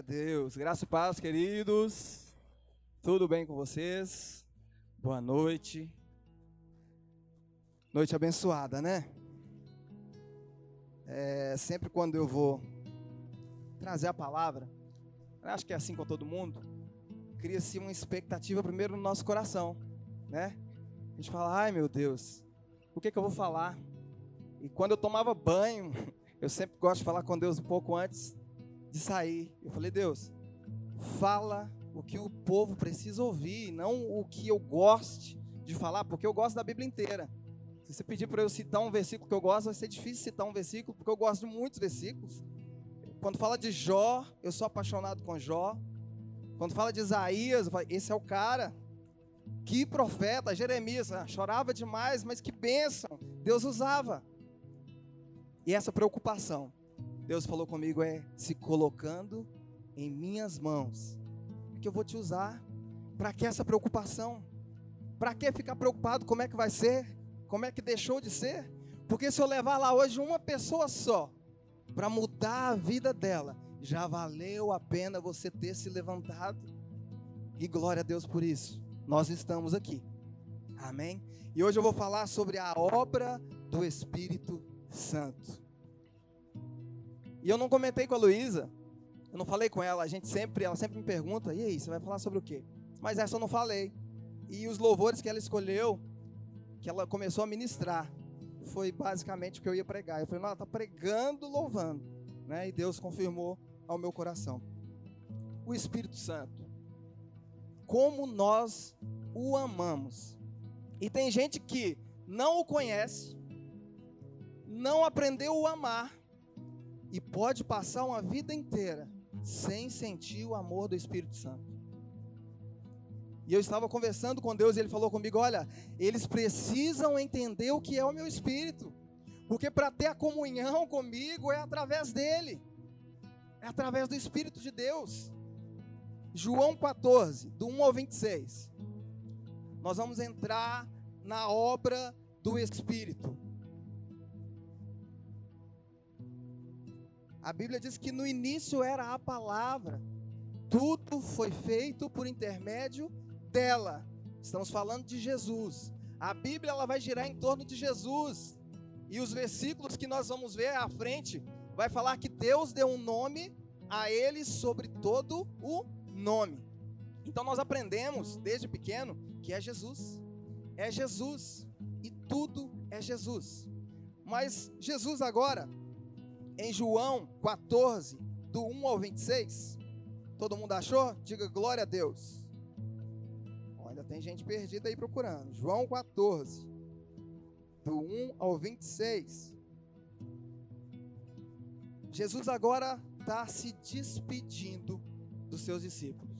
A Deus. Graça e paz, queridos. Tudo bem com vocês? Boa noite. Noite abençoada, né? É, sempre quando eu vou trazer a palavra, acho que é assim com todo mundo, cria-se uma expectativa primeiro no nosso coração, né? A gente fala, ai meu Deus, o que, que eu vou falar? E quando eu tomava banho, eu sempre gosto de falar com Deus um pouco antes de sair. Eu falei, Deus, fala o que o povo precisa ouvir, não o que eu goste de falar, porque eu gosto da Bíblia inteira. Se você pedir para eu citar um versículo que eu gosto, vai ser difícil citar um versículo, porque eu gosto de muitos versículos. Quando fala de Jó, eu sou apaixonado com Jó. Quando fala de Isaías, falo, esse é o cara. Que profeta, Jeremias, ah, chorava demais, mas que bênção, Deus usava. E essa preocupação Deus falou comigo é se colocando em minhas mãos, que eu vou te usar. Para que essa preocupação? Para que ficar preocupado como é que vai ser? Como é que deixou de ser? Porque se eu levar lá hoje uma pessoa só para mudar a vida dela, já valeu a pena você ter se levantado. E glória a Deus por isso. Nós estamos aqui. Amém? E hoje eu vou falar sobre a obra do Espírito Santo. E eu não comentei com a Luísa, eu não falei com ela, a gente sempre, ela sempre me pergunta, e aí, você vai falar sobre o quê? Mas essa eu não falei. E os louvores que ela escolheu, que ela começou a ministrar, foi basicamente o que eu ia pregar. Eu falei, não, ela está pregando, louvando. Né? E Deus confirmou ao meu coração. O Espírito Santo. Como nós o amamos. E tem gente que não o conhece, não aprendeu o amar, e pode passar uma vida inteira sem sentir o amor do Espírito Santo. E eu estava conversando com Deus e ele falou comigo: Olha, eles precisam entender o que é o meu espírito, porque para ter a comunhão comigo é através dele, é através do Espírito de Deus. João 14, do 1 ao 26. Nós vamos entrar na obra do Espírito. A Bíblia diz que no início era a palavra, tudo foi feito por intermédio dela. Estamos falando de Jesus. A Bíblia ela vai girar em torno de Jesus. E os versículos que nós vamos ver à frente vai falar que Deus deu um nome a ele sobre todo o nome. Então nós aprendemos desde pequeno que é Jesus. É Jesus e tudo é Jesus. Mas Jesus agora em João 14, do 1 ao 26. Todo mundo achou? Diga glória a Deus. Olha, tem gente perdida aí procurando. João 14, do 1 ao 26. Jesus agora está se despedindo dos seus discípulos.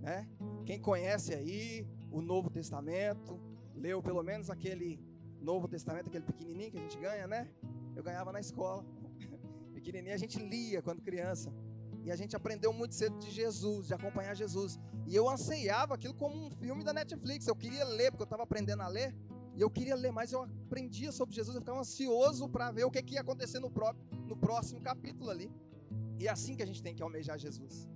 Né? Quem conhece aí o Novo Testamento, leu pelo menos aquele Novo Testamento, aquele pequenininho que a gente ganha, né? Eu ganhava na escola pequenininho, a gente lia quando criança. E a gente aprendeu muito cedo de Jesus, de acompanhar Jesus. E eu anseiava aquilo como um filme da Netflix. Eu queria ler, porque eu estava aprendendo a ler. E eu queria ler mais, eu aprendia sobre Jesus, eu ficava ansioso para ver o que, que ia acontecer no, próprio, no próximo capítulo ali. E é assim que a gente tem que almejar Jesus.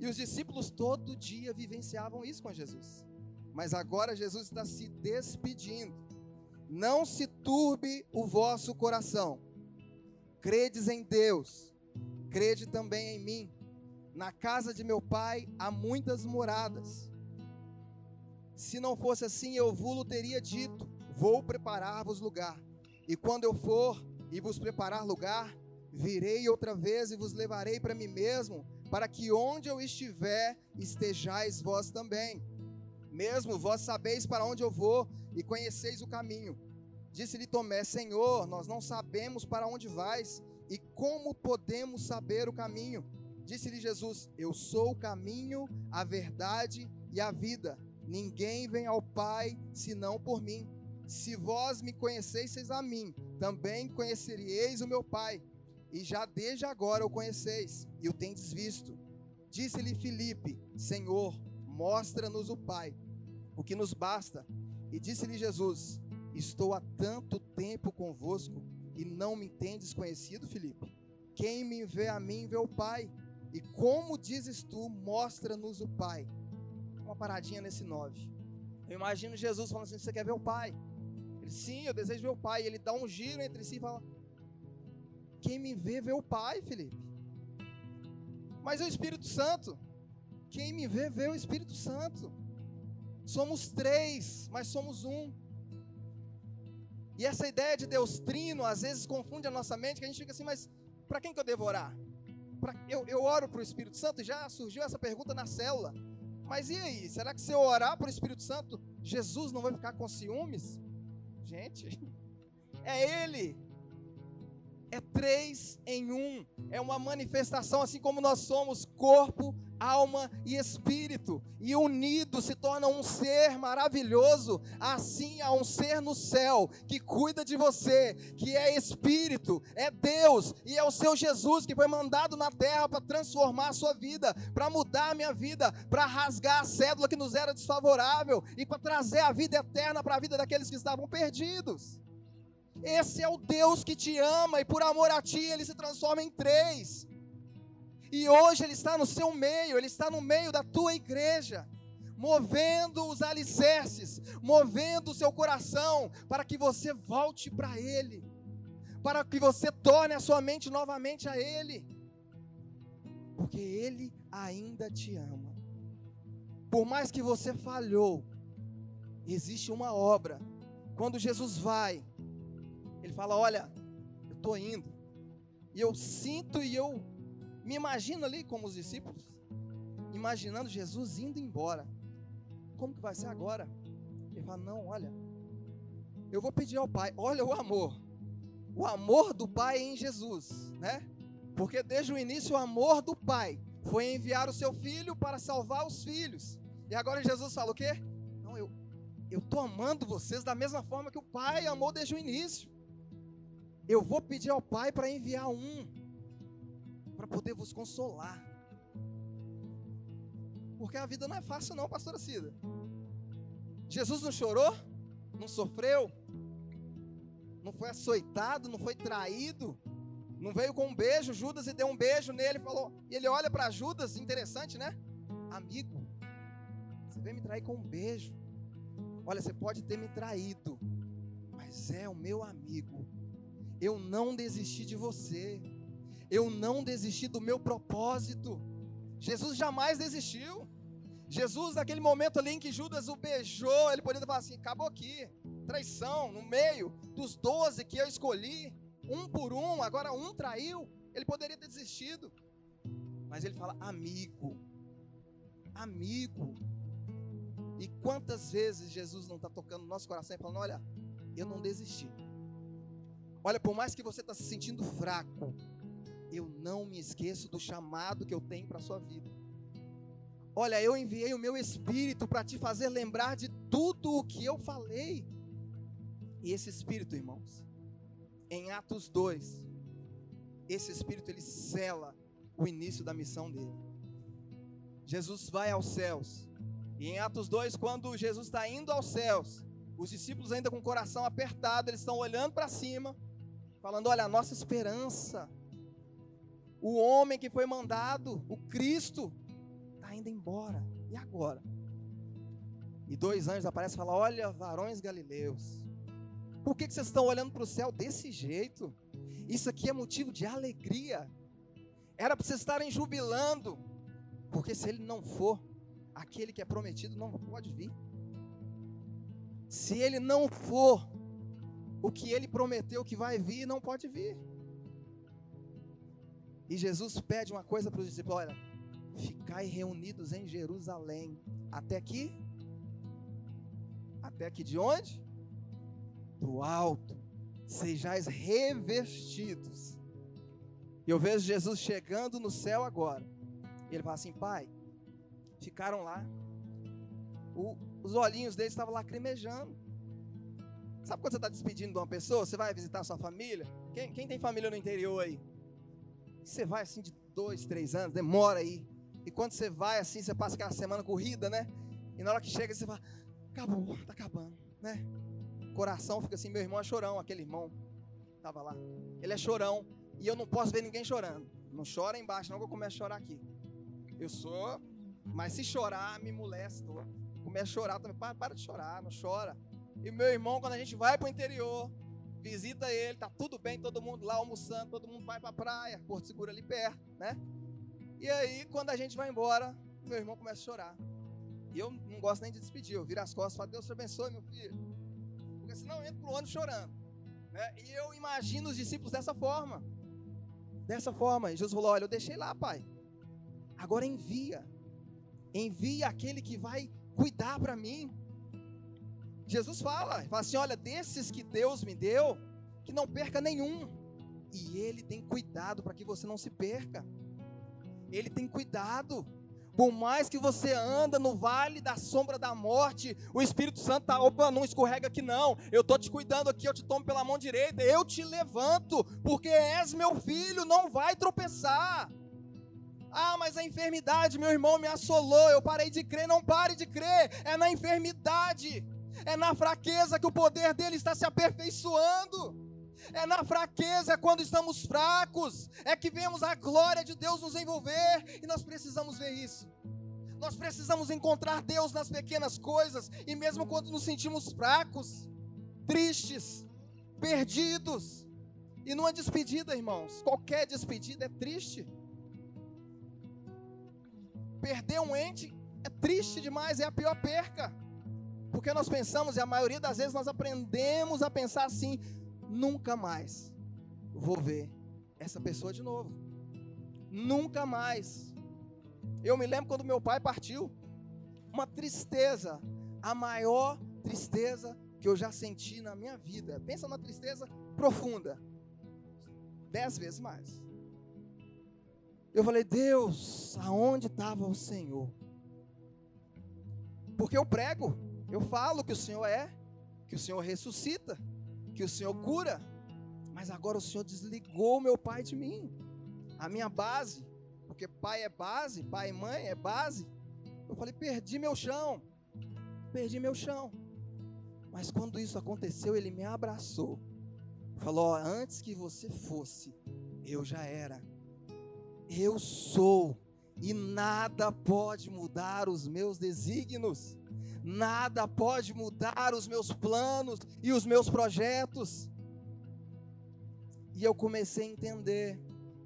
E os discípulos todo dia vivenciavam isso com Jesus. Mas agora Jesus está se despedindo. Não se turbe o vosso coração. Credes em Deus, crede também em mim. Na casa de meu pai há muitas moradas. Se não fosse assim, eu vos teria dito: Vou preparar-vos lugar. E quando eu for e vos preparar lugar, virei outra vez e vos levarei para mim mesmo, para que onde eu estiver, estejais vós também. Mesmo vós sabeis para onde eu vou e conheceis o caminho. Disse-lhe Tomé: Senhor, nós não sabemos para onde vais e como podemos saber o caminho. Disse-lhe Jesus: Eu sou o caminho, a verdade e a vida. Ninguém vem ao Pai senão por mim. Se vós me conhecesseis a mim, também conheceríeis o meu Pai. E já desde agora o conheceis e o tendes visto. Disse-lhe Filipe: Senhor, mostra-nos o Pai, o que nos basta. E disse-lhe Jesus: Estou há tanto tempo convosco e não me tendes conhecido, Filipe? Quem me vê a mim, vê o Pai. E como dizes tu, mostra-nos o Pai. Uma paradinha nesse 9. Eu imagino Jesus falando assim: Você quer ver o Pai? Ele, sim, eu desejo ver o Pai. E ele dá um giro entre si e fala: Quem me vê, vê o Pai, Felipe. Mas é o Espírito Santo. Quem me vê, vê o Espírito Santo. Somos três, mas somos um. E essa ideia de Deus trino, às vezes confunde a nossa mente, que a gente fica assim, mas para quem que eu devo orar? Pra, eu, eu oro para o Espírito Santo e já surgiu essa pergunta na célula. Mas e aí? Será que se eu orar para o Espírito Santo, Jesus não vai ficar com ciúmes? Gente, é Ele. É três em um. É uma manifestação, assim como nós somos corpo, alma e espírito, e unidos se torna um ser maravilhoso. Assim há um ser no céu que cuida de você, que é espírito, é Deus, e é o seu Jesus que foi mandado na terra para transformar a sua vida, para mudar a minha vida, para rasgar a cédula que nos era desfavorável e para trazer a vida eterna para a vida daqueles que estavam perdidos. Esse é o Deus que te ama e por amor a ti ele se transforma em três. E hoje Ele está no seu meio, Ele está no meio da tua igreja, movendo os alicerces, movendo o seu coração, para que você volte para Ele, para que você torne a sua mente novamente a Ele, porque Ele ainda te ama. Por mais que você falhou, existe uma obra. Quando Jesus vai, Ele fala: Olha, eu estou indo, e eu sinto e eu me imagino ali como os discípulos, imaginando Jesus indo embora. Como que vai ser agora? Ele fala: Não, olha, eu vou pedir ao Pai, olha o amor, o amor do Pai em Jesus, né? Porque desde o início o amor do Pai foi enviar o seu filho para salvar os filhos. E agora Jesus fala o quê? Não, eu eu tô amando vocês da mesma forma que o Pai amou desde o início. Eu vou pedir ao Pai para enviar um para poder vos consolar. Porque a vida não é fácil, não, pastora Cida. Jesus não chorou, não sofreu, não foi açoitado, não foi traído, não veio com um beijo. Judas e deu um beijo nele e falou. E ele olha para Judas, interessante, né? Amigo, você veio me trair com um beijo. Olha, você pode ter me traído, mas é o meu amigo. Eu não desisti de você eu não desisti do meu propósito. Jesus jamais desistiu. Jesus, naquele momento ali em que Judas o beijou, ele poderia falar assim: acabou aqui, traição, no meio dos doze que eu escolhi, um por um, agora um traiu. Ele poderia ter desistido, mas ele fala: amigo, amigo. E quantas vezes Jesus não está tocando no nosso coração e falando: olha, eu não desisti. Olha, por mais que você está se sentindo fraco, eu não me esqueço do chamado que eu tenho para a sua vida. Olha, eu enviei o meu espírito para te fazer lembrar de tudo o que eu falei. E esse espírito, irmãos, em Atos 2, esse espírito ele cela o início da missão dele. Jesus vai aos céus. E em Atos 2, quando Jesus está indo aos céus, os discípulos ainda com o coração apertado, eles estão olhando para cima, falando: Olha, a nossa esperança o homem que foi mandado, o Cristo, está indo embora. E agora? E dois anjos aparecem e falam: Olha, varões galileus, por que, que vocês estão olhando para o céu desse jeito? Isso aqui é motivo de alegria. Era para vocês estarem jubilando, porque se ele não for, aquele que é prometido não pode vir. Se ele não for, o que ele prometeu que vai vir, não pode vir. E Jesus pede uma coisa para os discípulos: olha, ficai reunidos em Jerusalém. Até aqui? Até aqui de onde? Do alto. Sejais revestidos. Eu vejo Jesus chegando no céu agora. Ele fala assim: Pai, ficaram lá. O, os olhinhos deles estavam lacrimejando. Sabe quando você está despedindo de uma pessoa? Você vai visitar sua família? Quem, quem tem família no interior aí? Você vai assim de dois, três anos, demora aí. E quando você vai assim, você passa aquela semana corrida, né? E na hora que chega, você fala, acabou, tá acabando, né? O coração fica assim, meu irmão é chorão, aquele irmão estava lá. Ele é chorão e eu não posso ver ninguém chorando. Não chora embaixo, não, que eu começo a chorar aqui. Eu sou, mas se chorar, me molesto. Começo a chorar também. Para, para de chorar, não chora. E meu irmão, quando a gente vai para o interior, visita ele, tá tudo bem, todo mundo lá almoçando, todo mundo vai para a praia, Porto Seguro ali perto, né? E aí, quando a gente vai embora, meu irmão começa a chorar. E eu não gosto nem de despedir, eu viro as costas e falo, Deus te abençoe, meu filho. Porque senão eu entro pro ônibus chorando. Né? E eu imagino os discípulos dessa forma. Dessa forma. E Jesus falou: Olha, eu deixei lá, pai. Agora envia. Envia aquele que vai cuidar para mim. Jesus fala, fala assim: olha, desses que Deus me deu, que não perca nenhum. E Ele tem cuidado para que você não se perca. Ele tem cuidado. Por mais que você anda no vale da sombra da morte, o Espírito Santo tá, opa, não escorrega aqui não. Eu tô te cuidando aqui, eu te tomo pela mão direita, eu te levanto, porque és meu filho, não vai tropeçar. Ah, mas a enfermidade, meu irmão, me assolou, eu parei de crer, não pare de crer. É na enfermidade, é na fraqueza que o poder dele está se aperfeiçoando. É na fraqueza, quando estamos fracos, é que vemos a glória de Deus nos envolver, e nós precisamos ver isso. Nós precisamos encontrar Deus nas pequenas coisas, e mesmo quando nos sentimos fracos, tristes, perdidos, e numa despedida, irmãos, qualquer despedida é triste. Perder um ente é triste demais, é a pior perca. Porque nós pensamos, e a maioria das vezes nós aprendemos a pensar assim: nunca mais vou ver essa pessoa de novo. Nunca mais. Eu me lembro quando meu pai partiu, uma tristeza, a maior tristeza que eu já senti na minha vida. Pensa numa tristeza profunda, dez vezes mais. Eu falei, Deus, aonde estava o Senhor? Porque eu prego, eu falo que o Senhor é, que o Senhor ressuscita, que o Senhor cura, mas agora o Senhor desligou meu pai de mim, a minha base, porque pai é base, pai e mãe é base. Eu falei, perdi meu chão, perdi meu chão. Mas quando isso aconteceu, ele me abraçou, falou: antes que você fosse, eu já era, eu sou, e nada pode mudar os meus desígnios nada pode mudar os meus planos e os meus projetos. E eu comecei a entender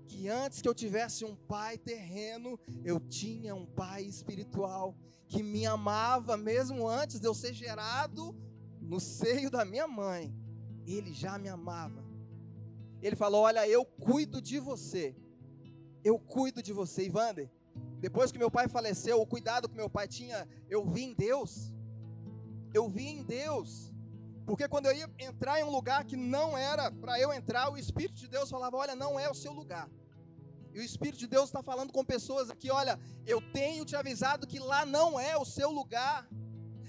que antes que eu tivesse um pai terreno, eu tinha um pai espiritual que me amava mesmo antes de eu ser gerado no seio da minha mãe. Ele já me amava. Ele falou: Olha, eu cuido de você. Eu cuido de você, Ivander. Depois que meu pai faleceu, o cuidado que meu pai tinha, eu vi em Deus. Eu vi em Deus. Porque quando eu ia entrar em um lugar que não era para eu entrar, o Espírito de Deus falava: Olha, não é o seu lugar. E o Espírito de Deus está falando com pessoas aqui: Olha, eu tenho te avisado que lá não é o seu lugar.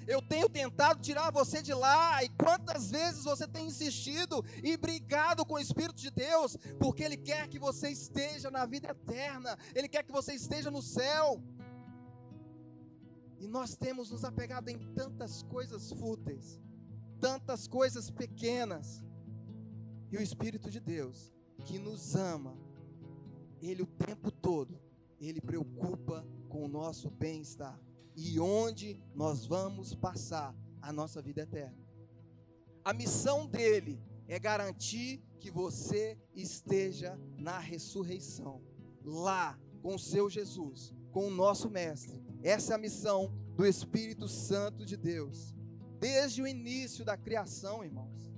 Eu tenho tentado tirar você de lá, e quantas vezes você tem insistido e brigado com o Espírito de Deus, porque Ele quer que você esteja na vida eterna, Ele quer que você esteja no céu. E nós temos nos apegado em tantas coisas fúteis, tantas coisas pequenas, e o Espírito de Deus, que nos ama, Ele o tempo todo, Ele preocupa com o nosso bem-estar e onde nós vamos passar a nossa vida eterna. A missão dele é garantir que você esteja na ressurreição, lá com o seu Jesus, com o nosso Mestre. Essa é a missão do Espírito Santo de Deus, desde o início da criação, irmãos.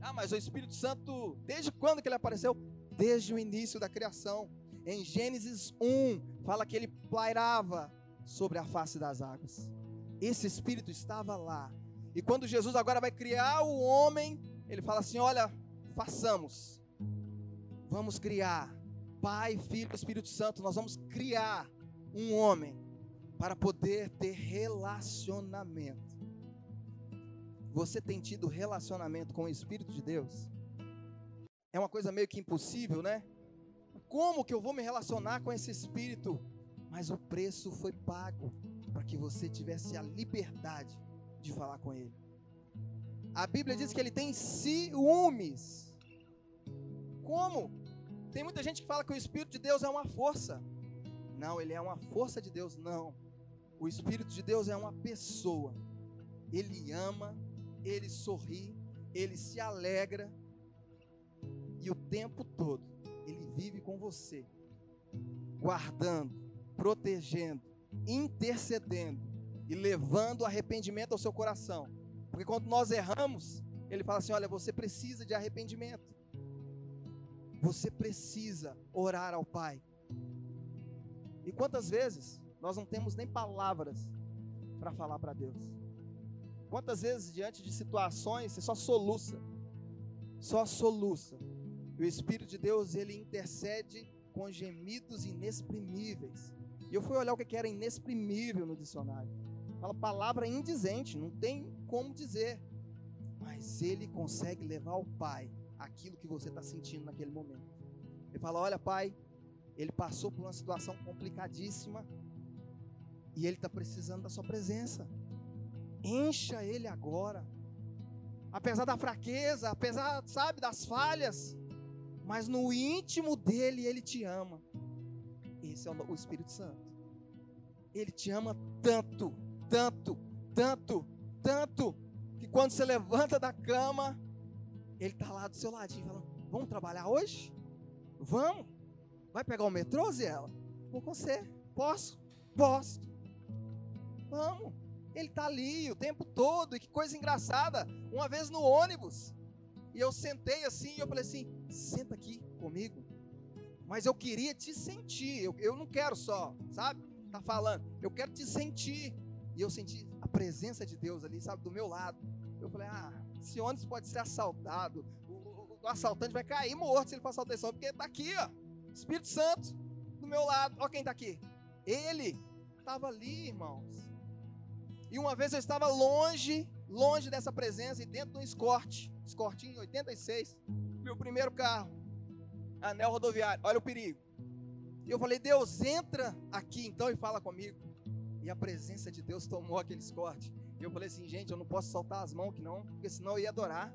Ah, mas o Espírito Santo, desde quando que ele apareceu? Desde o início da criação. Em Gênesis 1, fala que ele pairava sobre a face das águas. Esse Espírito estava lá. E quando Jesus agora vai criar o homem, ele fala assim: Olha, façamos, vamos criar, Pai, Filho, Espírito Santo, nós vamos criar um homem para poder ter relacionamento. Você tem tido relacionamento com o Espírito de Deus? É uma coisa meio que impossível, né? Como que eu vou me relacionar com esse Espírito? Mas o preço foi pago para que você tivesse a liberdade de falar com Ele. A Bíblia diz que ele tem ciúmes. Como Tem muita gente que fala que o Espírito de Deus é uma força. Não, ele é uma força de Deus. Não. O Espírito de Deus é uma pessoa. Ele ama, ele sorri, ele se alegra. E o tempo todo, ele vive com você, guardando, protegendo, intercedendo e levando arrependimento ao seu coração. Porque quando nós erramos, ele fala assim: olha, você precisa de arrependimento. Você precisa orar ao Pai. E quantas vezes nós não temos nem palavras para falar para Deus? Quantas vezes, diante de situações, você só soluça, só soluça. E o Espírito de Deus, ele intercede com gemidos inexprimíveis. E eu fui olhar o que era inexprimível no dicionário. Fala palavra indizente, não tem como dizer. Mas ele consegue levar ao Pai aquilo que você está sentindo naquele momento. Ele fala: Olha, Pai, ele passou por uma situação complicadíssima e ele está precisando da Sua presença. Encha ele agora. Apesar da fraqueza, apesar, sabe, das falhas, mas no íntimo dele ele te ama. Esse é o Espírito Santo. Ele te ama tanto, tanto, tanto, tanto, que quando você levanta da cama, ele está lá do seu ladinho, falando: Vamos trabalhar hoje? Vamos. Vai pegar o metrô, Zé? Vou com você. Posso? Posso. Vamos. Ele está ali o tempo todo. E que coisa engraçada. Uma vez no ônibus. E eu sentei assim e eu falei assim: senta aqui comigo. Mas eu queria te sentir. Eu, eu não quero só, sabe? Tá falando. Eu quero te sentir. E eu senti a presença de Deus ali, sabe, do meu lado. Eu falei: ah, esse ônibus pode ser assaltado. O, o, o assaltante vai cair morto se ele for assaltar esse porque está aqui, ó. Espírito Santo do meu lado. Olha quem está aqui. Ele estava ali, irmãos. E uma vez eu estava longe, longe dessa presença, e dentro de um escorte, escortinho 86, meu primeiro carro, anel rodoviário. Olha o perigo. E eu falei, Deus, entra aqui então e fala comigo. E a presença de Deus tomou aquele escorte. E eu falei assim, gente, eu não posso soltar as mãos que não, porque senão eu ia adorar.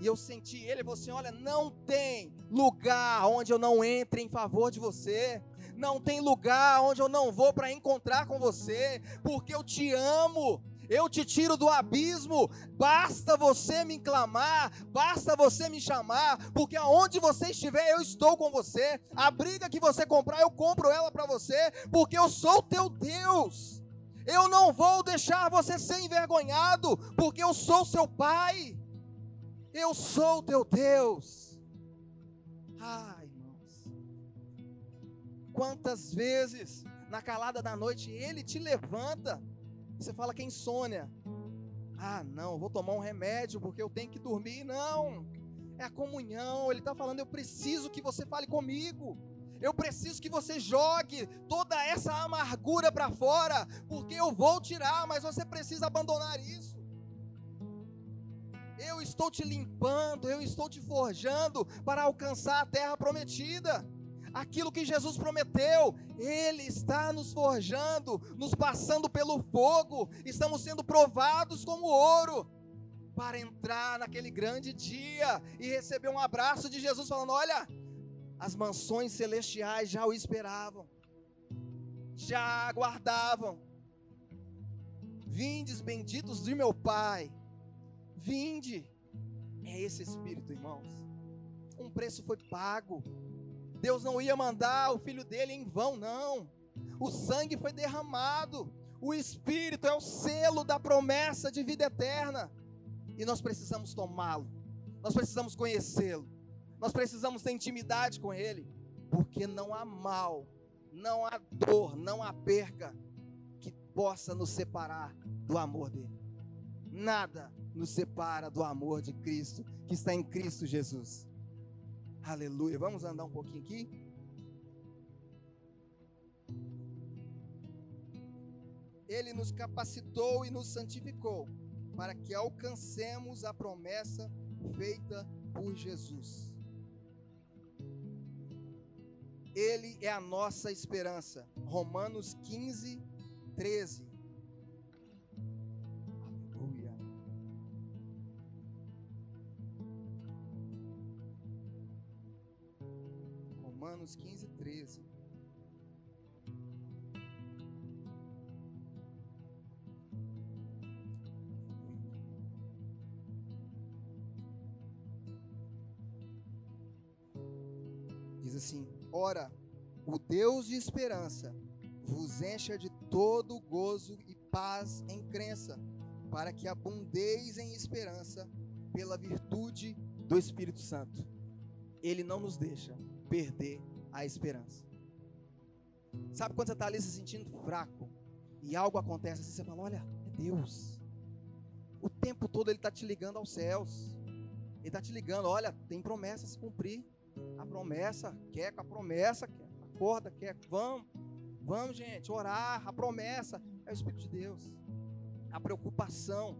E eu senti ele, ele falou assim: olha, não tem lugar onde eu não entre em favor de você. Não tem lugar onde eu não vou para encontrar com você, porque eu te amo. Eu te tiro do abismo, basta você me clamar, basta você me chamar, porque aonde você estiver, eu estou com você. A briga que você comprar, eu compro ela para você, porque eu sou teu Deus. Eu não vou deixar você ser envergonhado, porque eu sou seu pai. Eu sou teu Deus. Ah, irmãos. Quantas vezes na calada da noite ele te levanta. Você fala que é insônia. Ah, não, vou tomar um remédio porque eu tenho que dormir. Não. É a comunhão. Ele está falando, eu preciso que você fale comigo. Eu preciso que você jogue toda essa amargura para fora, porque eu vou tirar, mas você precisa abandonar isso. Eu estou te limpando, eu estou te forjando para alcançar a terra prometida. Aquilo que Jesus prometeu, Ele está nos forjando, nos passando pelo fogo, estamos sendo provados como ouro, para entrar naquele grande dia e receber um abraço de Jesus, falando: Olha, as mansões celestiais já o esperavam, já aguardavam. Vindes benditos de meu Pai Vinde. É esse espírito, irmãos. Um preço foi pago. Deus não ia mandar o filho dele em vão, não. O sangue foi derramado. O espírito é o selo da promessa de vida eterna. E nós precisamos tomá-lo. Nós precisamos conhecê-lo. Nós precisamos ter intimidade com ele, porque não há mal, não há dor, não há perca que possa nos separar do amor dele. Nada nos separa do amor de Cristo, que está em Cristo Jesus. Aleluia. Vamos andar um pouquinho aqui? Ele nos capacitou e nos santificou para que alcancemos a promessa feita por Jesus. Ele é a nossa esperança. Romanos 15, 13. Romanos 15, 13. Diz assim: Ora, o Deus de esperança vos encha de todo gozo e paz em crença, para que abundeis em esperança pela virtude do Espírito Santo. Ele não nos deixa perder a esperança. Sabe quando você está ali se sentindo fraco e algo acontece assim, você fala: Olha, é Deus. O tempo todo Ele está te ligando aos céus. Ele está te ligando: Olha, tem promessa a se cumprir. A promessa, quer com a promessa, quer, acorda, quer, vamos, vamos, gente, orar. A promessa é o Espírito de Deus. A preocupação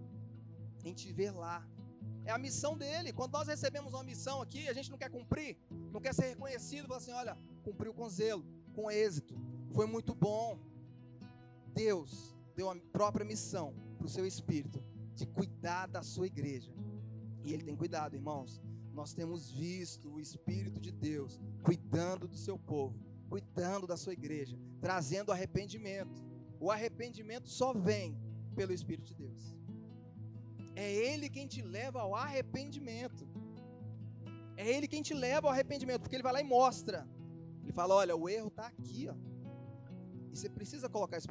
em te ver lá. É a missão dele. Quando nós recebemos uma missão aqui, a gente não quer cumprir, não quer ser reconhecido, fala assim: olha, cumpriu com zelo, com êxito, foi muito bom. Deus deu a própria missão para o seu espírito de cuidar da sua igreja. E ele tem cuidado, irmãos nós temos visto o Espírito de Deus cuidando do seu povo, cuidando da sua igreja, trazendo arrependimento. O arrependimento só vem pelo Espírito de Deus. É Ele quem te leva ao arrependimento. É Ele quem te leva ao arrependimento, porque Ele vai lá e mostra. Ele fala: olha, o erro está aqui, ó. E você precisa colocar isso.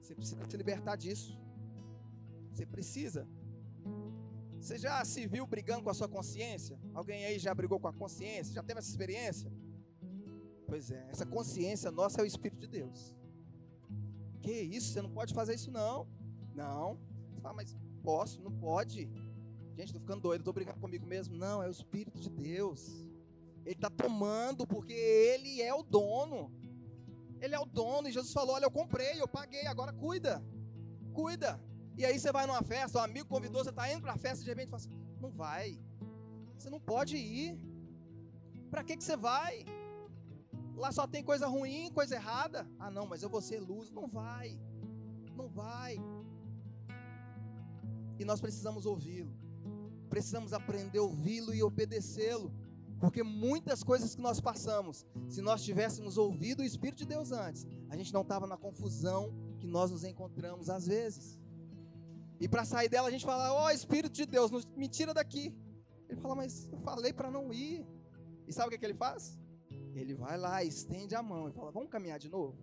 Você precisa se libertar disso. Você precisa. Você já se viu brigando com a sua consciência? Alguém aí já brigou com a consciência? Já teve essa experiência? Pois é, essa consciência nossa é o Espírito de Deus. Que isso? Você não pode fazer isso não. Não. Você fala, mas posso? Não pode. Gente, estou ficando doido, estou brigando comigo mesmo. Não, é o Espírito de Deus. Ele está tomando porque Ele é o dono. Ele é o dono. E Jesus falou: Olha, eu comprei, eu paguei, agora cuida. Cuida. E aí você vai numa festa, um amigo convidou, você está indo para a festa, de repente fala assim, não vai. Você não pode ir. Para que, que você vai? Lá só tem coisa ruim, coisa errada. Ah, não, mas eu vou ser luz. Não vai. Não vai. E nós precisamos ouvi-lo. Precisamos aprender a ouvi-lo e obedecê-lo. Porque muitas coisas que nós passamos, se nós tivéssemos ouvido o Espírito de Deus antes, a gente não estava na confusão que nós nos encontramos às vezes. E para sair dela a gente fala: Ó oh, Espírito de Deus, me tira daqui. Ele fala: Mas eu falei para não ir. E sabe o que, que ele faz? Ele vai lá, estende a mão e fala: Vamos caminhar de novo?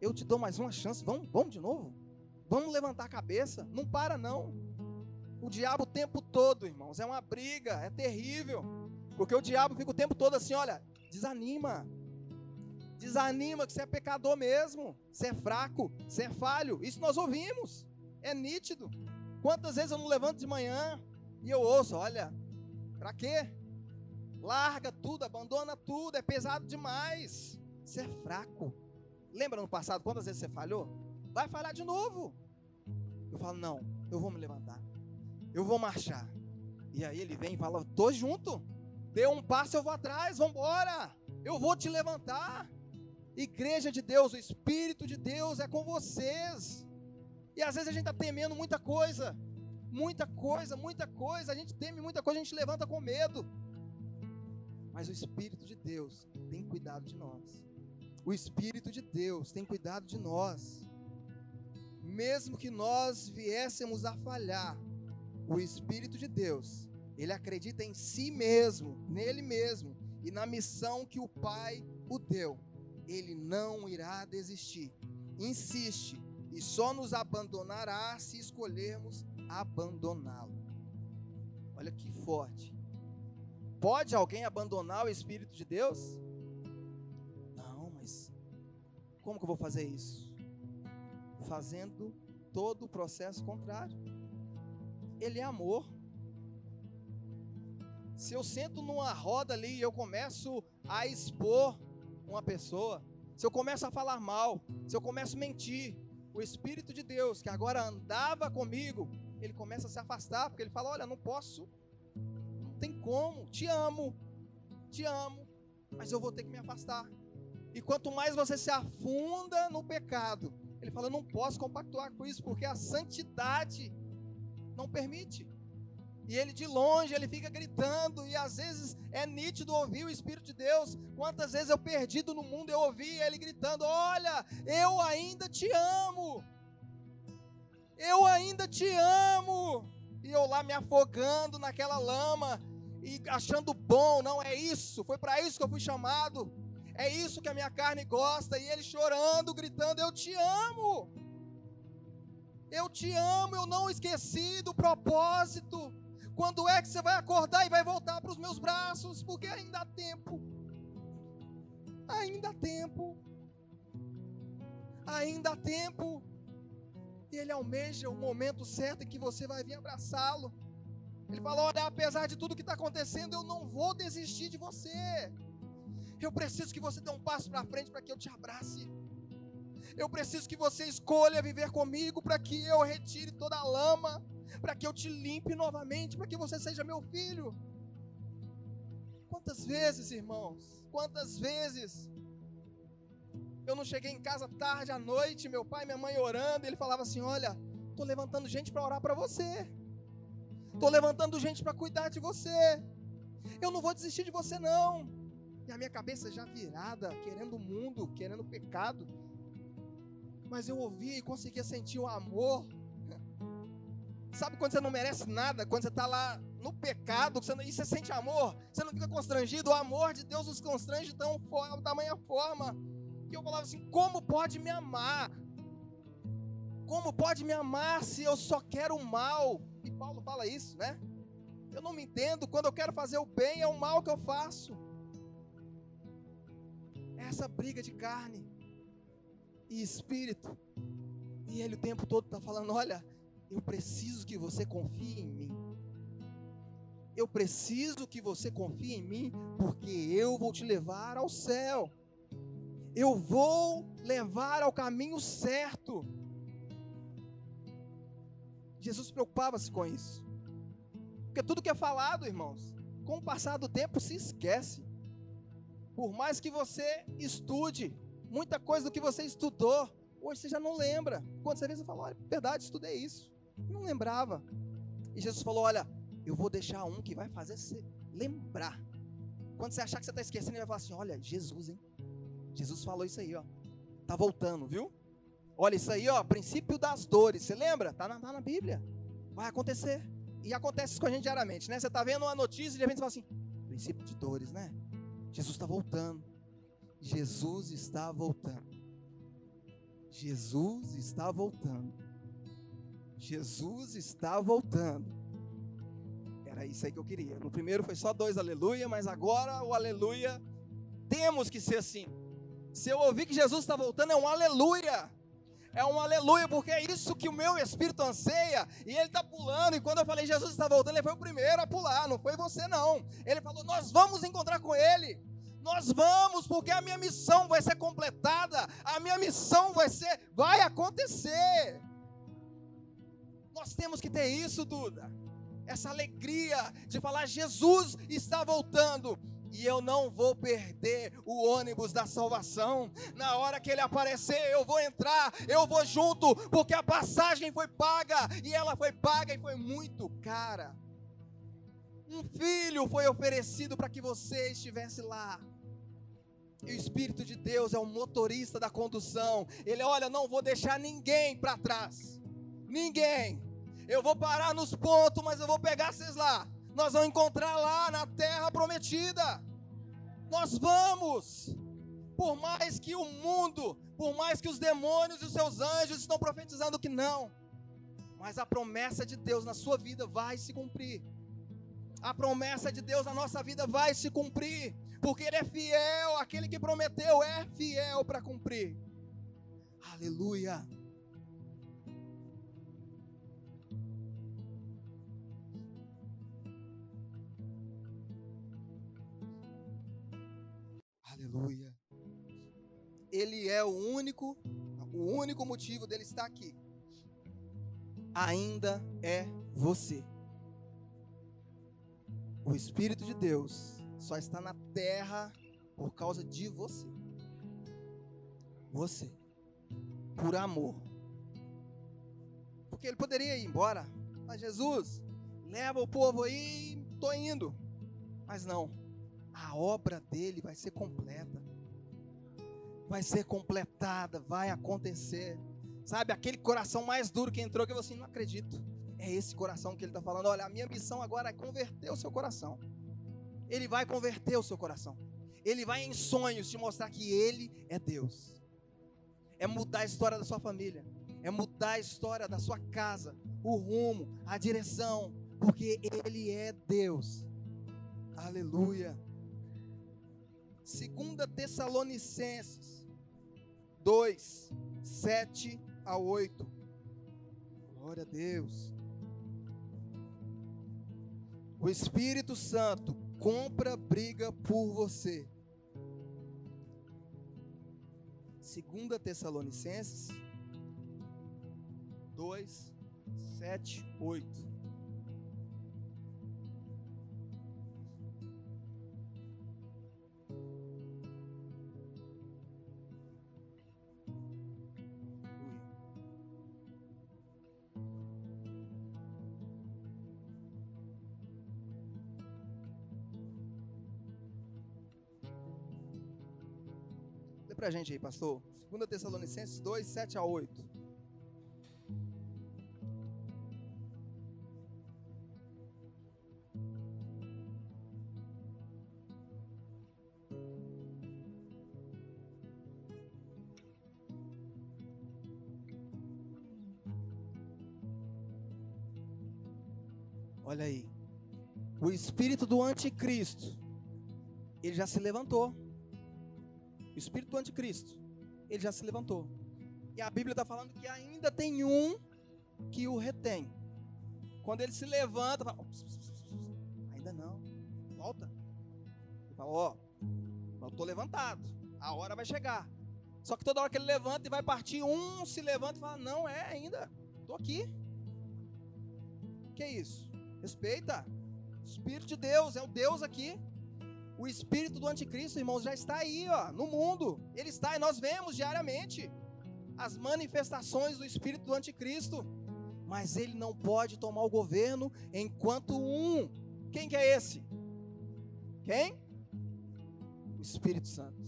Eu te dou mais uma chance. Vamos, vamos de novo? Vamos levantar a cabeça? Não para, não. O diabo o tempo todo, irmãos, é uma briga, é terrível. Porque o diabo fica o tempo todo assim: olha, desanima. Desanima que você é pecador mesmo. Você é fraco, você é falho. Isso nós ouvimos. É nítido. Quantas vezes eu não levanto de manhã e eu ouço, olha, para quê? Larga tudo, abandona tudo, é pesado demais. Você é fraco. Lembra no passado quantas vezes você falhou? Vai falhar de novo. Eu falo, não, eu vou me levantar. Eu vou marchar. E aí ele vem e fala, tô junto. Deu um passo, eu vou atrás, vamos embora. Eu vou te levantar. Igreja de Deus, o Espírito de Deus é com vocês. E às vezes a gente está temendo muita coisa, muita coisa, muita coisa. A gente teme muita coisa, a gente levanta com medo. Mas o Espírito de Deus tem cuidado de nós. O Espírito de Deus tem cuidado de nós. Mesmo que nós viéssemos a falhar, o Espírito de Deus, ele acredita em si mesmo, nele mesmo e na missão que o Pai o deu. Ele não irá desistir. Insiste, e só nos abandonará se escolhermos abandoná-lo. Olha que forte. Pode alguém abandonar o Espírito de Deus? Não, mas como que eu vou fazer isso? Fazendo todo o processo contrário. Ele é amor. Se eu sento numa roda ali e eu começo a expor uma pessoa, se eu começo a falar mal, se eu começo a mentir, o Espírito de Deus, que agora andava comigo, ele começa a se afastar, porque ele fala: Olha, não posso, não tem como, te amo, te amo, mas eu vou ter que me afastar. E quanto mais você se afunda no pecado, ele fala: não posso compactuar com isso, porque a santidade não permite. E ele de longe, ele fica gritando, e às vezes é nítido ouvir o Espírito de Deus. Quantas vezes eu perdido no mundo, eu ouvi ele gritando: Olha, eu ainda te amo. Eu ainda te amo. E eu lá me afogando naquela lama e achando bom, não é isso, foi para isso que eu fui chamado. É isso que a minha carne gosta. E ele chorando, gritando: Eu te amo. Eu te amo, eu não esqueci do propósito. Quando é que você vai acordar e vai voltar para os meus braços? Porque ainda há tempo. Ainda há tempo. Ainda há tempo. E ele almeja o momento certo em que você vai vir abraçá-lo. Ele fala: Olha, apesar de tudo que está acontecendo, eu não vou desistir de você. Eu preciso que você dê um passo para frente para que eu te abrace. Eu preciso que você escolha viver comigo para que eu retire toda a lama para que eu te limpe novamente, para que você seja meu filho. Quantas vezes, irmãos, quantas vezes eu não cheguei em casa tarde à noite, meu pai e minha mãe orando, e ele falava assim: Olha, estou levantando gente para orar para você, estou levantando gente para cuidar de você, eu não vou desistir de você, não. E a minha cabeça já virada, querendo o mundo, querendo o pecado, mas eu ouvia e conseguia sentir o amor Sabe quando você não merece nada, quando você está lá no pecado, você não, e você sente amor, você não fica constrangido, o amor de Deus nos constrange tão de tamanha forma, que eu falava assim: como pode me amar? Como pode me amar se eu só quero o mal? E Paulo fala isso, né? Eu não me entendo, quando eu quero fazer o bem, é o mal que eu faço. Essa briga de carne e espírito. E ele o tempo todo está falando: olha, eu preciso que você confie em mim. Eu preciso que você confie em mim, porque eu vou te levar ao céu. Eu vou levar ao caminho certo. Jesus preocupava-se com isso. Porque tudo que é falado, irmãos, com o passar do tempo se esquece. Por mais que você estude, muita coisa do que você estudou, hoje você já não lembra. Quantas vezes você fala, olha, verdade, estudei isso. Não lembrava. E Jesus falou: Olha, eu vou deixar um que vai fazer você lembrar. Quando você achar que você está esquecendo, ele vai falar assim: Olha, Jesus, hein? Jesus falou isso aí, ó. Tá voltando, viu? Olha, isso aí, ó, princípio das dores. Você lembra? Tá na, tá na Bíblia. Vai acontecer. E acontece isso com a gente diariamente, né? Você está vendo uma notícia e de repente você fala assim: princípio de dores, né? Jesus está voltando. Jesus está voltando. Jesus está voltando. Jesus está voltando. Era isso aí que eu queria. No primeiro foi só dois aleluia, mas agora o aleluia temos que ser assim. Se eu ouvir que Jesus está voltando, é um aleluia. É um aleluia, porque é isso que o meu espírito anseia. E ele está pulando. E quando eu falei Jesus está voltando, ele foi o primeiro a pular. Não foi você, não. Ele falou: Nós vamos encontrar com ele. Nós vamos, porque a minha missão vai ser completada. A minha missão vai ser, vai acontecer. Nós temos que ter isso, Duda. Essa alegria de falar: Jesus está voltando. E eu não vou perder o ônibus da salvação. Na hora que ele aparecer, eu vou entrar, eu vou junto, porque a passagem foi paga e ela foi paga e foi muito cara. Um filho foi oferecido para que você estivesse lá. E o Espírito de Deus é o motorista da condução. Ele olha, não vou deixar ninguém para trás. Ninguém. Eu vou parar nos pontos, mas eu vou pegar vocês lá. Nós vamos encontrar lá na terra prometida. Nós vamos. Por mais que o mundo, por mais que os demônios e os seus anjos estão profetizando que não, mas a promessa de Deus na sua vida vai se cumprir. A promessa de Deus na nossa vida vai se cumprir, porque Ele é fiel, aquele que prometeu é fiel para cumprir. Aleluia. Aleluia. Ele é o único, o único motivo dele estar aqui. Ainda é você. O Espírito de Deus só está na terra por causa de você. Você. Por amor. Porque ele poderia ir embora. Mas Jesus, leva o povo aí, tô indo. Mas não, a obra dele vai ser completa. Vai ser completada, vai acontecer. Sabe, aquele coração mais duro que entrou, que você assim, não acredito. É esse coração que ele está falando. Olha, a minha missão agora é converter o seu coração. Ele vai converter o seu coração. Ele vai em sonhos te mostrar que ele é Deus. É mudar a história da sua família. É mudar a história da sua casa. O rumo, a direção. Porque ele é Deus. Aleluia. Segunda Tessalonicenses 2, 7 a 8. Glória a Deus. O Espírito Santo compra briga por você. Segunda Tessalonicenses 2, 7, 8. Para a gente aí, pastor. 2 Tessalonicenses 2, 7 a 8. Olha aí. O espírito do anticristo, ele já se levantou espírito do anticristo, ele já se levantou. E a Bíblia está falando que ainda tem um que o retém. Quando ele se levanta, fala, ainda não, volta. Ele fala, ó, oh, eu estou levantado, a hora vai chegar. Só que toda hora que ele levanta e vai partir, um se levanta e fala, não, é ainda, estou aqui. Que isso? Respeita. Espírito de Deus, é o Deus aqui. O espírito do anticristo, irmãos, já está aí, ó, no mundo. Ele está e nós vemos diariamente as manifestações do espírito do anticristo. Mas ele não pode tomar o governo enquanto um. Quem que é esse? Quem? O Espírito Santo.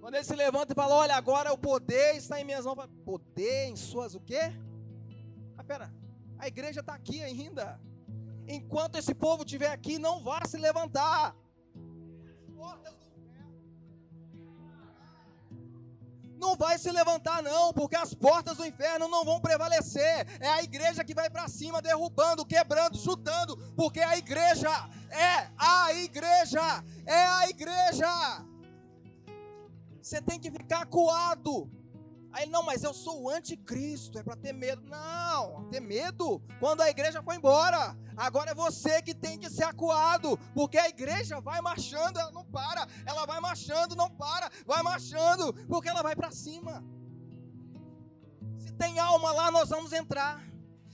Quando ele se levanta e fala: "Olha, agora o poder está em minhas mãos". Poder em suas o quê? Ah, pera. A igreja está aqui ainda. Enquanto esse povo estiver aqui, não vá se levantar portas do inferno. Não vai se levantar, não, porque as portas do inferno não vão prevalecer. É a igreja que vai para cima, derrubando, quebrando, chutando, porque a igreja é a igreja, é a igreja. Você tem que ficar coado Aí não, mas eu sou o anticristo, é para ter medo. Não, ter medo quando a igreja foi embora. Agora é você que tem que ser acuado, porque a igreja vai marchando, ela não para. Ela vai marchando, não para, vai marchando, porque ela vai para cima. Se tem alma lá, nós vamos entrar.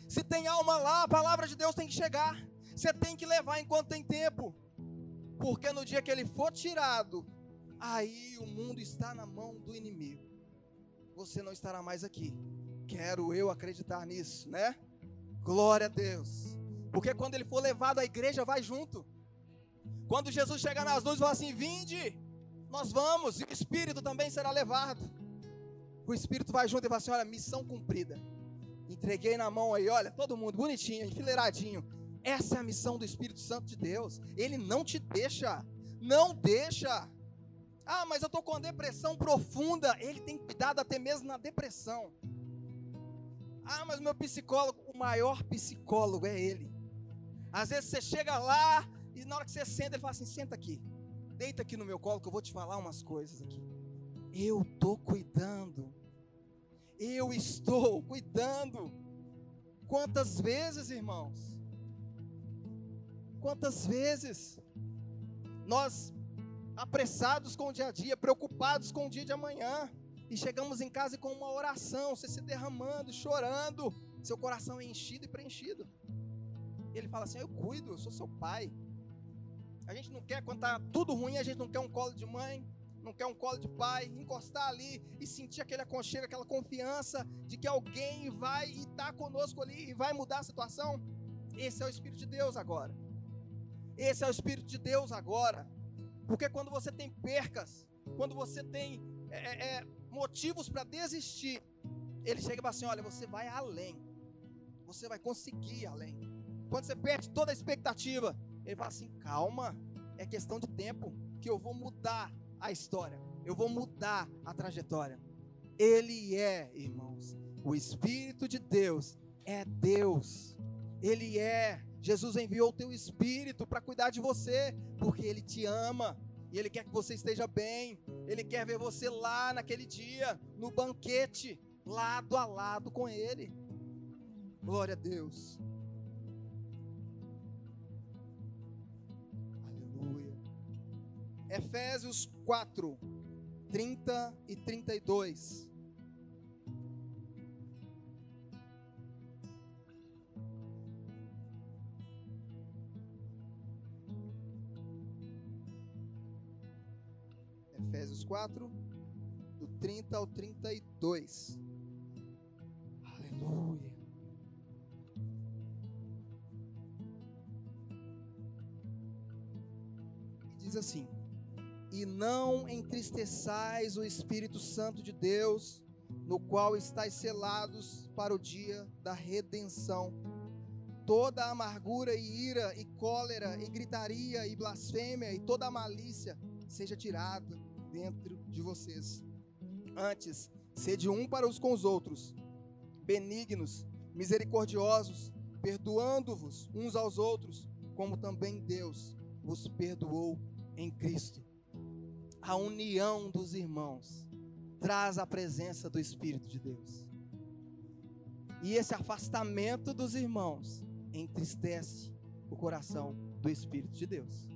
Se tem alma lá, a palavra de Deus tem que chegar. Você tem que levar enquanto tem tempo. Porque no dia que ele for tirado, aí o mundo está na mão do inimigo você não estará mais aqui. Quero eu acreditar nisso, né? Glória a Deus. Porque quando ele for levado, a igreja vai junto. Quando Jesus chegar nas luzes falar assim: Vinde, nós vamos, e o Espírito também será levado. O Espírito vai junto e fala assim: Olha, missão cumprida. Entreguei na mão aí, olha, todo mundo bonitinho, enfileiradinho. Essa é a missão do Espírito Santo de Deus. Ele não te deixa, não deixa. Ah, mas eu estou com depressão profunda. Ele tem cuidado até mesmo na depressão. Ah, mas meu psicólogo, o maior psicólogo é ele. Às vezes você chega lá e na hora que você senta, ele fala assim: senta aqui, deita aqui no meu colo que eu vou te falar umas coisas aqui. Eu estou cuidando. Eu estou cuidando. Quantas vezes, irmãos? Quantas vezes nós apressados com o dia a dia, preocupados com o dia de amanhã. E chegamos em casa com uma oração, você se derramando, chorando, seu coração é enchido e preenchido. Ele fala assim: Eu cuido, eu sou seu pai. A gente não quer, quando está tudo ruim, a gente não quer um colo de mãe, não quer um colo de pai, encostar ali e sentir aquele aconchego, aquela confiança de que alguém vai estar tá conosco ali e vai mudar a situação. Esse é o Espírito de Deus agora. Esse é o Espírito de Deus agora. Porque quando você tem percas, quando você tem é, é, é motivos para desistir, ele chega e fala assim: olha, você vai além. Você vai conseguir ir além. Quando você perde toda a expectativa, ele fala assim: calma, é questão de tempo que eu vou mudar a história. Eu vou mudar a trajetória. Ele é, irmãos, o Espírito de Deus é Deus. Ele é. Jesus enviou o teu Espírito para cuidar de você, porque Ele te ama. E Ele quer que você esteja bem. Ele quer ver você lá naquele dia, no banquete, lado a lado com Ele. Glória a Deus. Efésios 4, 30 e 32. Efésios 4, do 30 ao 32. Aleluia. Diz assim: não entristeçais o Espírito Santo de Deus, no qual estáis selados para o dia da redenção. Toda amargura e ira e cólera e gritaria e blasfêmia e toda malícia seja tirada dentro de vocês. Antes, sede um para os com os outros, benignos, misericordiosos, perdoando-vos uns aos outros, como também Deus vos perdoou em Cristo. A união dos irmãos traz a presença do Espírito de Deus. E esse afastamento dos irmãos entristece o coração do Espírito de Deus.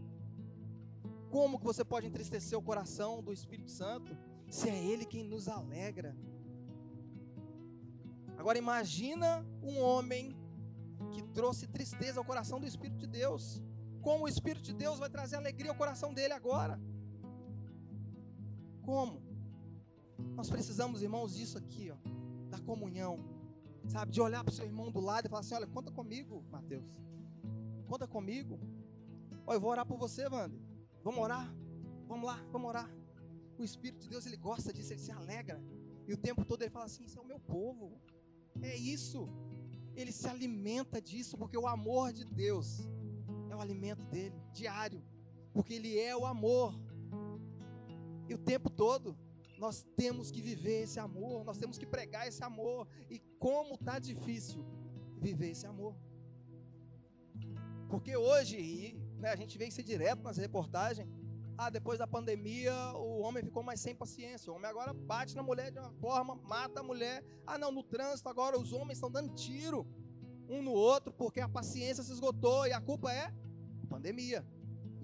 Como que você pode entristecer o coração do Espírito Santo se é ele quem nos alegra? Agora imagina um homem que trouxe tristeza ao coração do Espírito de Deus. Como o Espírito de Deus vai trazer alegria ao coração dele agora? Como? Nós precisamos, irmãos, disso aqui, ó, da comunhão. Sabe, de olhar para o seu irmão do lado e falar assim: olha, conta comigo, Mateus. Conta comigo. Olha, eu vou orar por você, Wander. Vamos orar? Vamos lá, vamos orar. O Espírito de Deus, ele gosta disso, ele se alegra. E o tempo todo ele fala assim: Isso é o meu povo. É isso. Ele se alimenta disso, porque o amor de Deus é o alimento dele, diário. Porque ele é o amor. E o tempo todo nós temos que viver esse amor, nós temos que pregar esse amor. E como está difícil viver esse amor. Porque hoje, né, a gente vê isso direto nas reportagens. Ah, depois da pandemia, o homem ficou mais sem paciência. O homem agora bate na mulher de uma forma, mata a mulher. Ah, não, no trânsito agora os homens estão dando tiro um no outro porque a paciência se esgotou e a culpa é pandemia.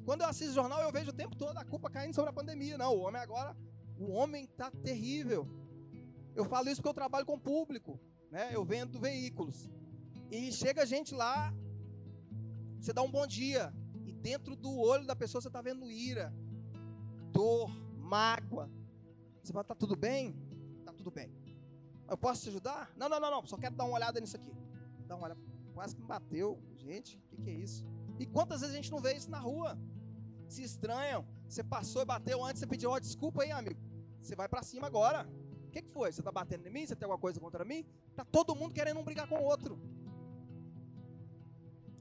Quando eu assisto jornal, eu vejo o tempo todo a culpa caindo sobre a pandemia. Não, o homem agora, o homem está terrível. Eu falo isso porque eu trabalho com público, né? Eu vendo veículos. E chega gente lá, você dá um bom dia, e dentro do olho da pessoa você está vendo ira, dor, mágoa. Você fala, tá tudo bem? Tá tudo bem. Eu posso te ajudar? Não, não, não, não. Só quero dar uma olhada nisso aqui. Dá uma olhada. Quase que me bateu. Gente, o que, que é isso? E quantas vezes a gente não vê isso na rua? Se estranham. Você passou e bateu antes, você pediu, ó, oh, desculpa aí, amigo. Você vai para cima agora. O que, que foi? Você tá batendo em mim? Você tem alguma coisa contra mim? Tá todo mundo querendo um brigar com o outro.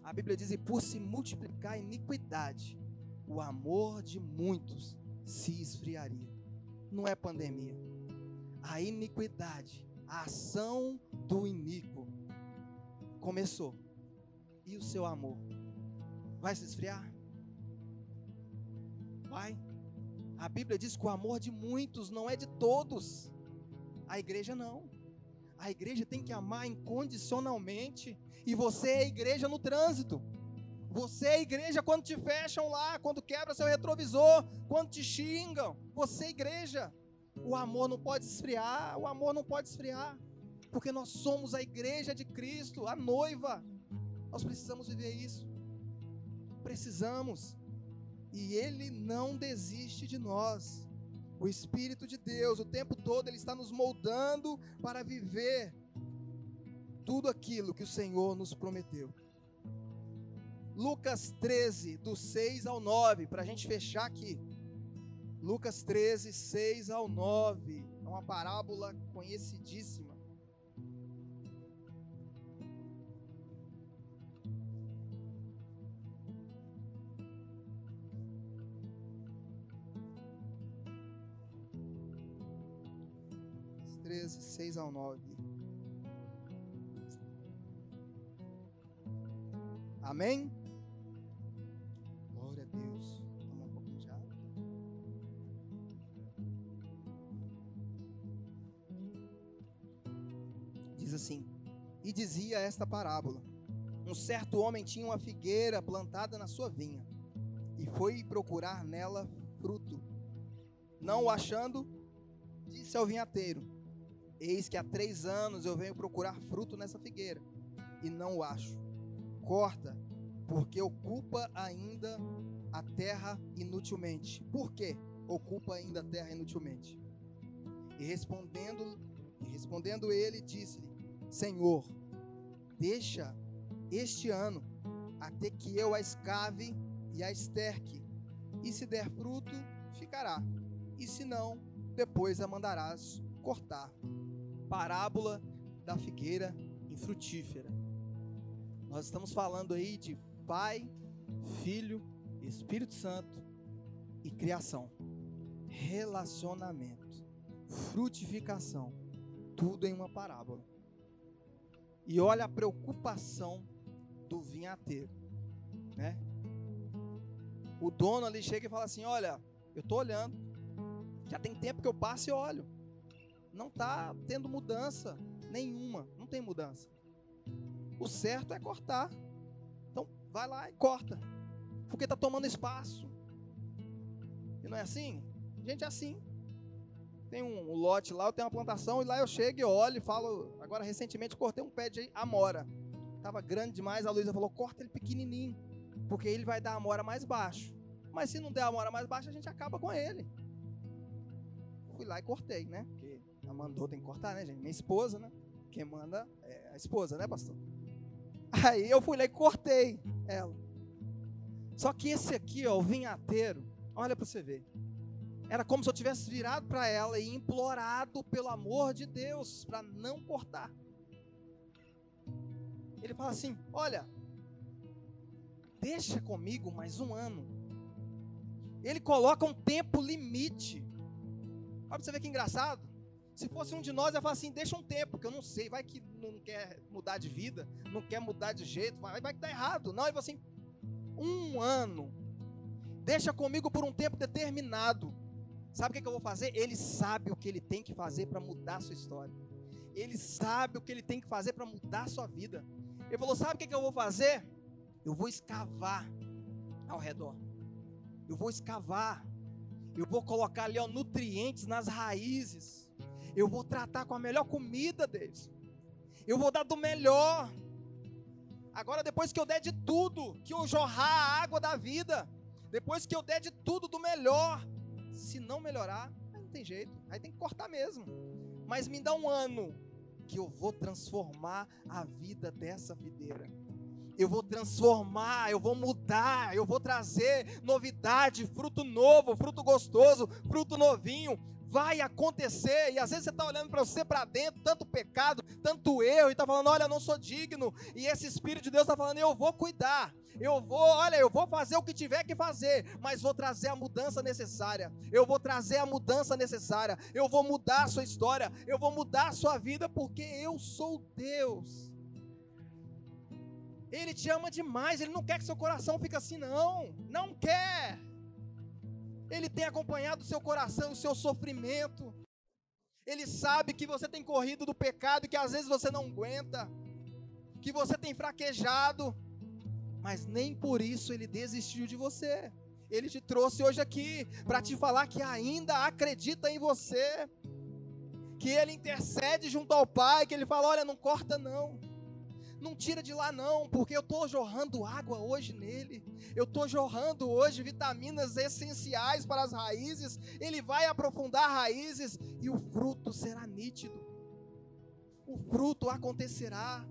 A Bíblia diz: e por se multiplicar a iniquidade, o amor de muitos se esfriaria. Não é pandemia. A iniquidade, a ação do iníquo começou. E o seu amor vai se esfriar? Vai. A Bíblia diz que o amor de muitos não é de todos. A igreja não. A igreja tem que amar incondicionalmente. E você é igreja no trânsito. Você é igreja quando te fecham lá, quando quebra seu retrovisor, quando te xingam. Você é igreja. O amor não pode esfriar, o amor não pode esfriar. Porque nós somos a igreja de Cristo, a noiva. Nós precisamos viver isso. Precisamos. E Ele não desiste de nós. O Espírito de Deus, o tempo todo, Ele está nos moldando para viver tudo aquilo que o Senhor nos prometeu. Lucas 13, do 6 ao 9, para a gente fechar aqui. Lucas 13, 6 ao 9. É uma parábola conhecidíssima. 13, 6 ao 9. Amém? Glória a Deus. Toma um pouquinho de água. Diz assim: E dizia esta parábola: Um certo homem tinha uma figueira plantada na sua vinha, e foi procurar nela fruto. Não o achando, disse ao vinhateiro: Eis que há três anos eu venho procurar fruto nessa figueira, e não o acho corta, porque ocupa ainda a terra inutilmente. Por quê? Ocupa ainda a terra inutilmente. E respondendo, respondendo ele, disse-lhe: Senhor, deixa este ano até que eu a escave e a esterque, e se der fruto, ficará, e se não, depois a mandarás cortar. Parábola da figueira infrutífera. Nós estamos falando aí de Pai, Filho, Espírito Santo e criação, relacionamento, frutificação, tudo em uma parábola. E olha a preocupação do vinhateiro, né? O dono ali chega e fala assim: Olha, eu estou olhando, já tem tempo que eu passo e olho, não está tendo mudança nenhuma, não tem mudança. O certo é cortar. Então, vai lá e corta. Porque está tomando espaço. E não é assim? Gente, é assim. Tem um, um, lote lá, eu tenho uma plantação, e lá eu chego e olho e falo. Agora, recentemente, cortei um pé de amora. Estava grande demais, a Luísa falou: corta ele pequenininho. Porque ele vai dar amora mais baixo. Mas se não der amora mais baixa, a gente acaba com ele. Fui lá e cortei, né? Porque ela mandou, tem que cortar, né, gente? Minha esposa, né? Quem manda é a esposa, né, pastor? Aí eu fui lá e cortei ela. Só que esse aqui, ó, o vinhateiro, olha para você ver. Era como se eu tivesse virado para ela e implorado pelo amor de Deus para não cortar. Ele fala assim: Olha, deixa comigo mais um ano. Ele coloca um tempo limite. Olha para você ver que engraçado. Se fosse um de nós, ia falar assim: deixa um tempo, que eu não sei, vai que não quer mudar de vida, não quer mudar de jeito, vai, vai que tá errado. Não, ele falou assim: um ano, deixa comigo por um tempo determinado. Sabe o que, que eu vou fazer? Ele sabe o que ele tem que fazer para mudar a sua história. Ele sabe o que ele tem que fazer para mudar a sua vida. Ele falou: sabe o que, que eu vou fazer? Eu vou escavar ao redor. Eu vou escavar. Eu vou colocar ali ó, nutrientes nas raízes eu vou tratar com a melhor comida deles. Eu vou dar do melhor. Agora, depois que eu der de tudo, que eu jorrar a água da vida, depois que eu der de tudo do melhor, se não melhorar, não tem jeito, aí tem que cortar mesmo. Mas me dá um ano que eu vou transformar a vida dessa videira. Eu vou transformar, eu vou mudar, eu vou trazer novidade, fruto novo, fruto gostoso, fruto novinho vai acontecer, e às vezes você está olhando para você para dentro, tanto pecado, tanto erro, e está falando, olha, eu não sou digno, e esse Espírito de Deus está falando, eu vou cuidar, eu vou, olha, eu vou fazer o que tiver que fazer, mas vou trazer a mudança necessária, eu vou trazer a mudança necessária, eu vou mudar a sua história, eu vou mudar a sua vida, porque eu sou Deus. Ele te ama demais, ele não quer que seu coração fique assim, não, não quer. Ele tem acompanhado o seu coração, o seu sofrimento. Ele sabe que você tem corrido do pecado que às vezes você não aguenta, que você tem fraquejado, mas nem por isso ele desistiu de você. Ele te trouxe hoje aqui para te falar que ainda acredita em você, que ele intercede junto ao Pai, que ele fala: olha, não corta não não tira de lá não, porque eu estou jorrando água hoje nele, eu estou jorrando hoje vitaminas essenciais para as raízes, ele vai aprofundar raízes e o fruto será nítido, o fruto acontecerá.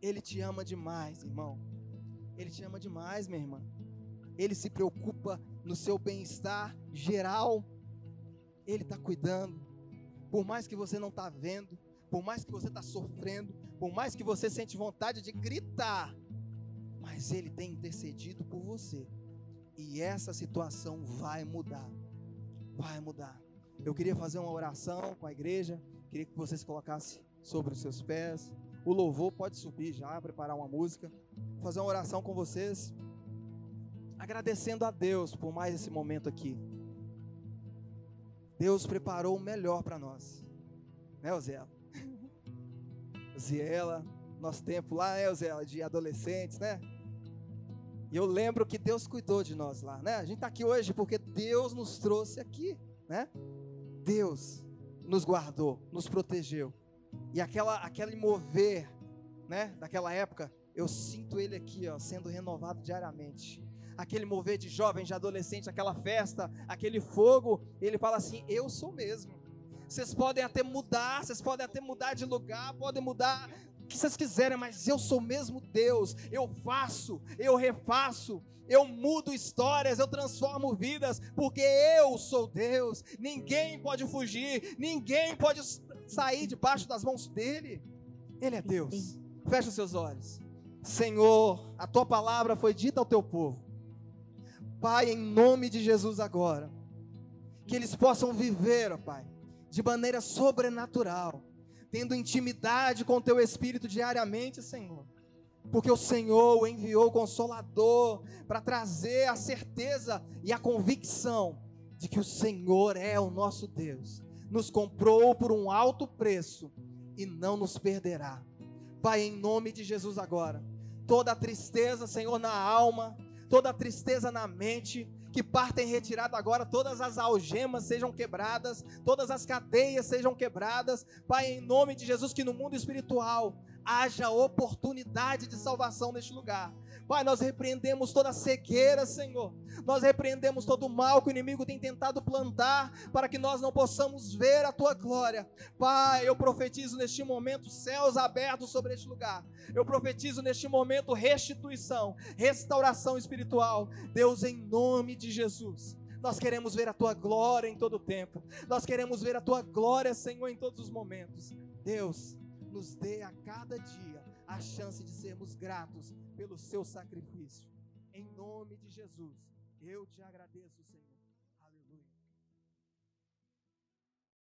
Ele te ama demais, irmão. Ele te ama demais, minha irmã. Ele se preocupa no seu bem-estar geral. Ele está cuidando. Por mais que você não está vendo, por mais que você está sofrendo, por mais que você sente vontade de gritar, mas Ele tem intercedido por você. E essa situação vai mudar. Vai mudar. Eu queria fazer uma oração com a igreja. Queria que você se colocasse sobre os seus pés. O louvor pode subir já, preparar uma música. Fazer uma oração com vocês. Agradecendo a Deus por mais esse momento aqui. Deus preparou o melhor para nós. Né, Ozela? Ziela, nosso tempo lá, né, Ozela, de adolescentes, né? E eu lembro que Deus cuidou de nós lá, né? A gente está aqui hoje porque Deus nos trouxe aqui, né? Deus nos guardou, nos protegeu. E aquela, aquele mover, né, daquela época, eu sinto ele aqui, ó, sendo renovado diariamente. Aquele mover de jovem, de adolescente, aquela festa, aquele fogo, ele fala assim: Eu sou mesmo. Vocês podem até mudar, vocês podem até mudar de lugar, podem mudar o que vocês quiserem, mas eu sou mesmo Deus. Eu faço, eu refaço, eu mudo histórias, eu transformo vidas, porque eu sou Deus. Ninguém pode fugir, ninguém pode sair debaixo das mãos dele. Ele é Deus. Fecha os seus olhos. Senhor, a tua palavra foi dita ao teu povo. Pai, em nome de Jesus agora, que eles possam viver, ó Pai, de maneira sobrenatural, tendo intimidade com o teu espírito diariamente, Senhor. Porque o Senhor enviou o consolador para trazer a certeza e a convicção de que o Senhor é o nosso Deus nos comprou por um alto preço e não nos perderá. Pai, em nome de Jesus agora, toda a tristeza, Senhor, na alma, toda a tristeza na mente, que partem retirada agora, todas as algemas sejam quebradas, todas as cadeias sejam quebradas. Pai, em nome de Jesus, que no mundo espiritual haja oportunidade de salvação neste lugar. Pai, nós repreendemos toda cegueira, Senhor. Nós repreendemos todo o mal que o inimigo tem tentado plantar para que nós não possamos ver a tua glória. Pai, eu profetizo neste momento céus abertos sobre este lugar. Eu profetizo neste momento restituição, restauração espiritual. Deus, em nome de Jesus. Nós queremos ver a tua glória em todo o tempo. Nós queremos ver a tua glória, Senhor, em todos os momentos. Deus, nos dê a cada dia a chance de sermos gratos pelo seu sacrifício. Em nome de Jesus, eu te agradeço.